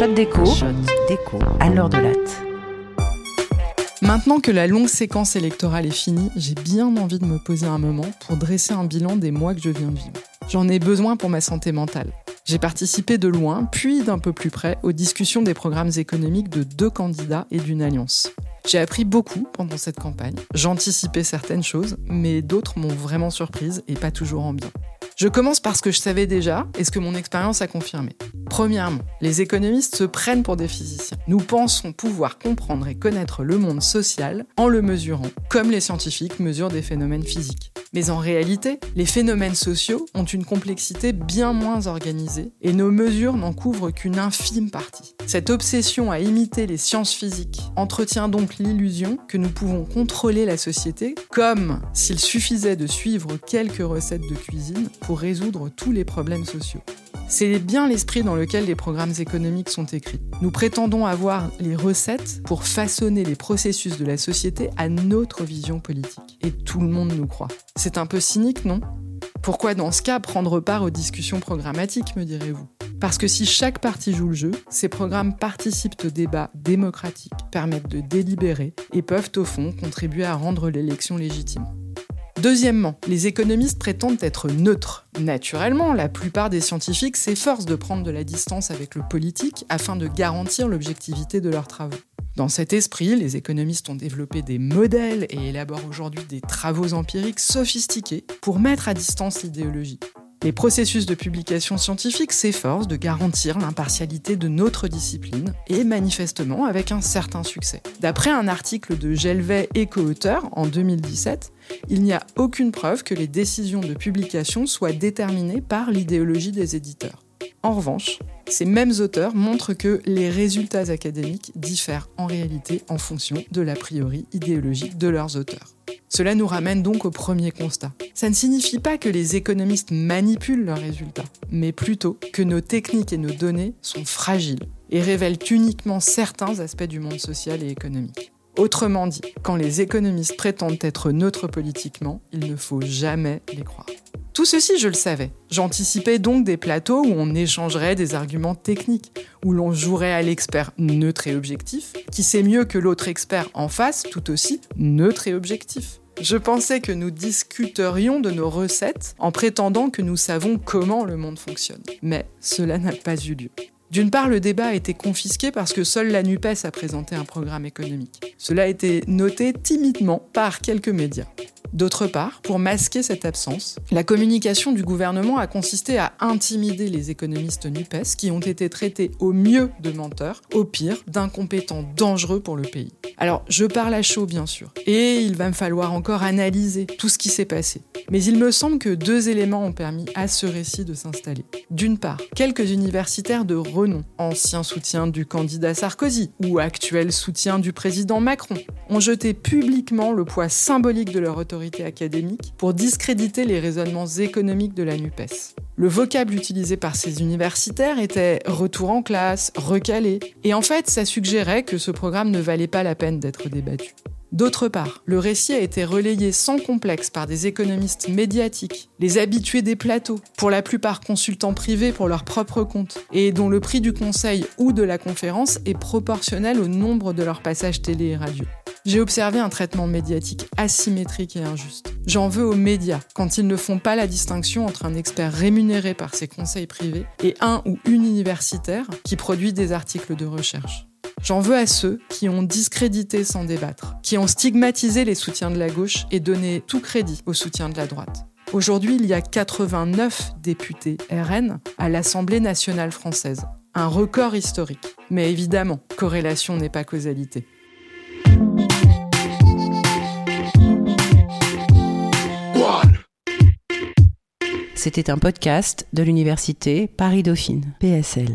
Shot d'écho, d'écho à l'heure de latte. Maintenant que la longue séquence électorale est finie, j'ai bien envie de me poser un moment pour dresser un bilan des mois que je viens de vivre. J'en ai besoin pour ma santé mentale. J'ai participé de loin, puis d'un peu plus près, aux discussions des programmes économiques de deux candidats et d'une alliance. J'ai appris beaucoup pendant cette campagne. J'anticipais certaines choses, mais d'autres m'ont vraiment surprise et pas toujours en bien. Je commence par ce que je savais déjà et ce que mon expérience a confirmé. Premièrement, les économistes se prennent pour des physiciens. Nous pensons pouvoir comprendre et connaître le monde social en le mesurant, comme les scientifiques mesurent des phénomènes physiques. Mais en réalité, les phénomènes sociaux ont une complexité bien moins organisée et nos mesures n'en couvrent qu'une infime partie. Cette obsession à imiter les sciences physiques entretient donc l'illusion que nous pouvons contrôler la société comme s'il suffisait de suivre quelques recettes de cuisine pour résoudre tous les problèmes sociaux. C'est bien l'esprit dans lequel les programmes économiques sont écrits. Nous prétendons avoir les recettes pour façonner les processus de la société à notre vision politique. Et tout le monde nous croit. C'est un peu cynique, non? Pourquoi dans ce cas prendre part aux discussions programmatiques, me direz-vous? Parce que si chaque parti joue le jeu, ces programmes participent au débat démocratique, permettent de délibérer et peuvent au fond contribuer à rendre l'élection légitime. Deuxièmement, les économistes prétendent être neutres. Naturellement, la plupart des scientifiques s'efforcent de prendre de la distance avec le politique afin de garantir l'objectivité de leurs travaux. Dans cet esprit, les économistes ont développé des modèles et élaborent aujourd'hui des travaux empiriques sophistiqués pour mettre à distance l'idéologie. Les processus de publication scientifique s'efforcent de garantir l'impartialité de notre discipline, et manifestement avec un certain succès. D'après un article de Gelvet et co-auteur en 2017, il n'y a aucune preuve que les décisions de publication soient déterminées par l'idéologie des éditeurs. En revanche, ces mêmes auteurs montrent que les résultats académiques diffèrent en réalité en fonction de l'a priori idéologique de leurs auteurs. Cela nous ramène donc au premier constat. Ça ne signifie pas que les économistes manipulent leurs résultats, mais plutôt que nos techniques et nos données sont fragiles et révèlent uniquement certains aspects du monde social et économique. Autrement dit, quand les économistes prétendent être neutres politiquement, il ne faut jamais les croire. Tout ceci, je le savais. J'anticipais donc des plateaux où on échangerait des arguments techniques, où l'on jouerait à l'expert neutre et objectif, qui sait mieux que l'autre expert en face, tout aussi neutre et objectif. Je pensais que nous discuterions de nos recettes en prétendant que nous savons comment le monde fonctionne. Mais cela n'a pas eu lieu. D'une part, le débat a été confisqué parce que seule la NUPES a présenté un programme économique. Cela a été noté timidement par quelques médias. D'autre part, pour masquer cette absence, la communication du gouvernement a consisté à intimider les économistes NUPES qui ont été traités au mieux de menteurs, au pire d'incompétents dangereux pour le pays. Alors, je parle à chaud bien sûr, et il va me falloir encore analyser tout ce qui s'est passé. Mais il me semble que deux éléments ont permis à ce récit de s'installer. D'une part, quelques universitaires de renom, anciens soutiens du candidat Sarkozy ou actuels soutiens du président Macron, ont jeté publiquement le poids symbolique de leur autorité académique pour discréditer les raisonnements économiques de la NUPES. Le vocable utilisé par ces universitaires était retour en classe, recalé, et en fait ça suggérait que ce programme ne valait pas la peine d'être débattu. D'autre part, le récit a été relayé sans complexe par des économistes médiatiques, les habitués des plateaux, pour la plupart consultants privés pour leur propre compte, et dont le prix du conseil ou de la conférence est proportionnel au nombre de leurs passages télé et radio. J'ai observé un traitement médiatique asymétrique et injuste. J'en veux aux médias quand ils ne font pas la distinction entre un expert rémunéré par ses conseils privés et un ou une universitaire qui produit des articles de recherche. J'en veux à ceux qui ont discrédité sans débattre, qui ont stigmatisé les soutiens de la gauche et donné tout crédit aux soutiens de la droite. Aujourd'hui, il y a 89 députés RN à l'Assemblée nationale française. Un record historique. Mais évidemment, corrélation n'est pas causalité. C'était un podcast de l'université Paris-Dauphine, PSL.